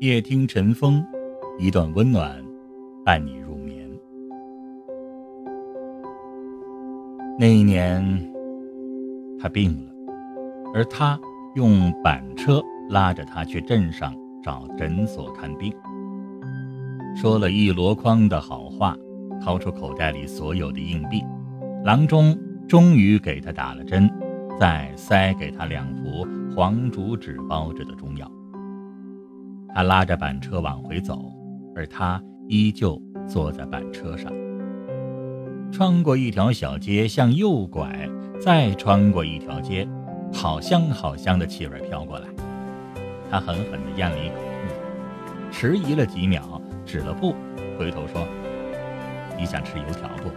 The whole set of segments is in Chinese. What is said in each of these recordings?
夜听晨风，一段温暖，伴你入眠。那一年，他病了，而他用板车拉着他去镇上找诊所看病，说了一箩筐的好话，掏出口袋里所有的硬币，郎中终于给他打了针，再塞给他两副黄竹纸包着的中药。他拉着板车往回走，而他依旧坐在板车上。穿过一条小街，向右拐，再穿过一条街，好香好香的气味飘过来。他狠狠地咽了一口空气，迟疑了几秒，止了步，回头说：“你想吃油条不？”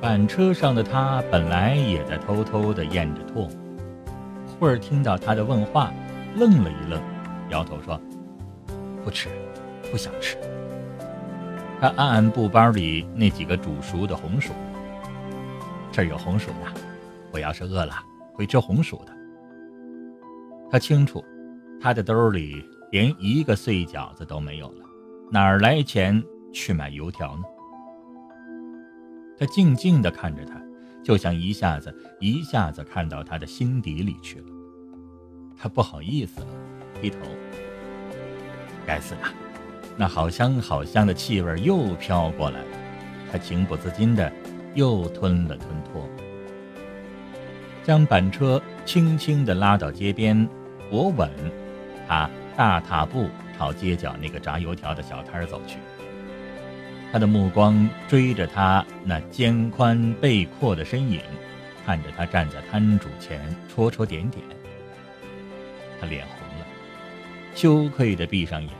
板车上的他本来也在偷偷地咽着唾沫，忽而听到他的问话，愣了一愣。摇头说：“不吃，不想吃。”他按按布包里那几个煮熟的红薯，这儿有红薯呢。我要是饿了，会吃红薯的。他清楚，他的兜里连一个碎饺子都没有了，哪儿来钱去买油条呢？他静静地看着他，就像一下子一下子看到他的心底里去了。他不好意思了。低头，该死的，那好香好香的气味又飘过来了。他情不自禁的又吞了吞唾，将板车轻轻的拉到街边，我稳。他大踏步朝街角那个炸油条的小摊走去。他的目光追着他那肩宽背阔的身影，看着他站在摊主前戳戳点点。他脸红。羞愧地闭上眼。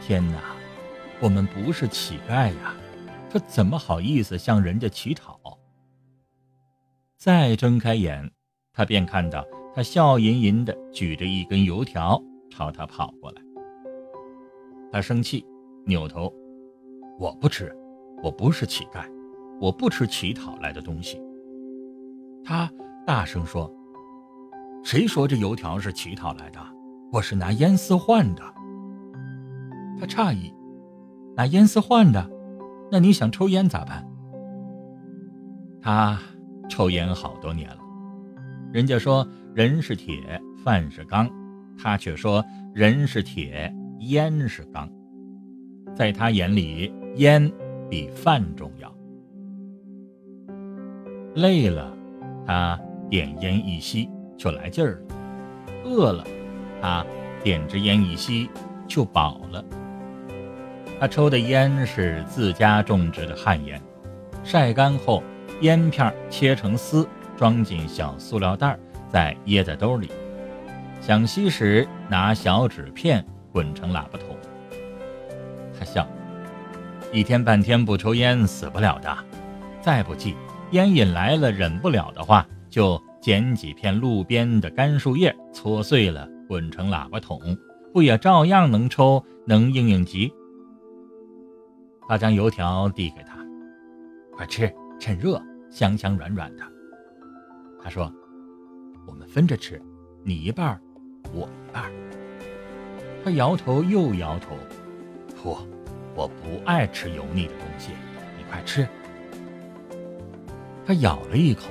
天哪，我们不是乞丐呀，这怎么好意思向人家乞讨？再睁开眼，他便看到他笑吟吟地举着一根油条朝他跑过来。他生气，扭头：“我不吃，我不是乞丐，我不吃乞讨来的东西。”他大声说：“谁说这油条是乞讨来的？”我是拿烟丝换的。他诧异，拿烟丝换的，那你想抽烟咋办？他抽烟好多年了，人家说人是铁，饭是钢，他却说人是铁，烟是钢。在他眼里，烟比饭重要。累了，他点烟一吸就来劲儿了；饿了。他点支烟一吸就饱了。他抽的烟是自家种植的旱烟，晒干后，烟片切成丝，装进小塑料袋，再掖在兜里。想吸时，拿小纸片滚成喇叭筒。他笑，一天半天不抽烟死不了的。再不济，烟瘾来了忍不了的话，就捡几片路边的干树叶，搓碎了。滚成喇叭筒，不也照样能抽，能应应急？他将油条递给他，快吃，趁热，香香软软的。他说：“我们分着吃，你一半，我一半。”他摇头又摇头，不，我不爱吃油腻的东西，你快吃。他咬了一口，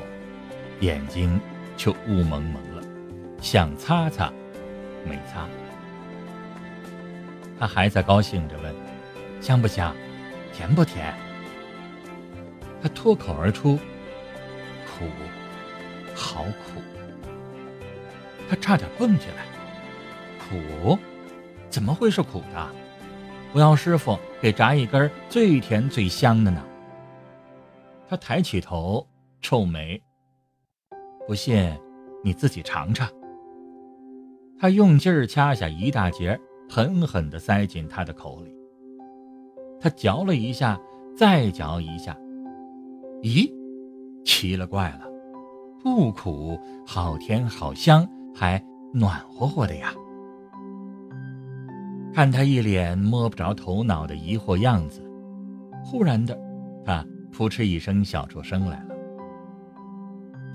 眼睛却雾蒙蒙了，想擦擦。没擦，他还在高兴着问：“香不香？甜不甜？”他脱口而出：“苦，好苦！”他差点蹦起来：“苦？怎么会是苦的？我要师傅给炸一根最甜最香的呢。”他抬起头，皱眉：“不信，你自己尝尝。”他用劲儿掐下一大截，狠狠地塞进他的口里。他嚼了一下，再嚼一下，咦，奇了怪了，不苦，好甜，好香，还暖和和的呀！看他一脸摸不着头脑的疑惑样子，忽然的，他扑哧一声笑出声来了。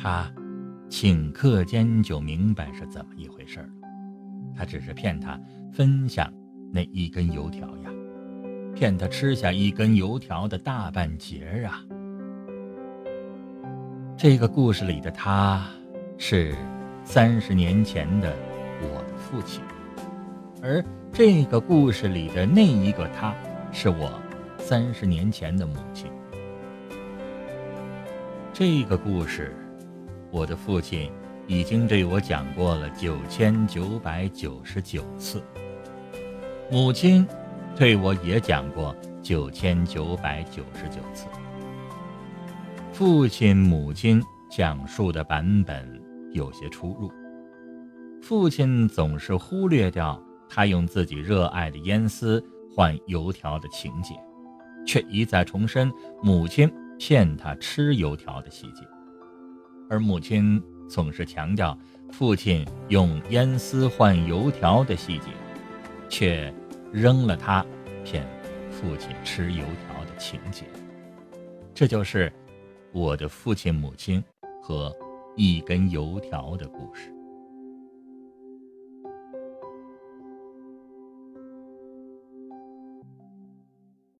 他顷刻间就明白是怎么一回事了。他只是骗他分享那一根油条呀，骗他吃下一根油条的大半截啊。这个故事里的他，是三十年前的我的父亲，而这个故事里的那一个他，是我三十年前的母亲。这个故事，我的父亲已经对我讲过了九千九百九十九次，母亲对我也讲过九千九百九十九次。父亲、母亲讲述的版本有些出入。父亲总是忽略掉他用自己热爱的烟丝换油条的情节，却一再重申母亲骗他吃油条的细节；而母亲总是强调父亲用烟丝换油条的细节，却扔了他骗父亲吃油条的情节。这就是。我的父亲、母亲和一根油条的故事。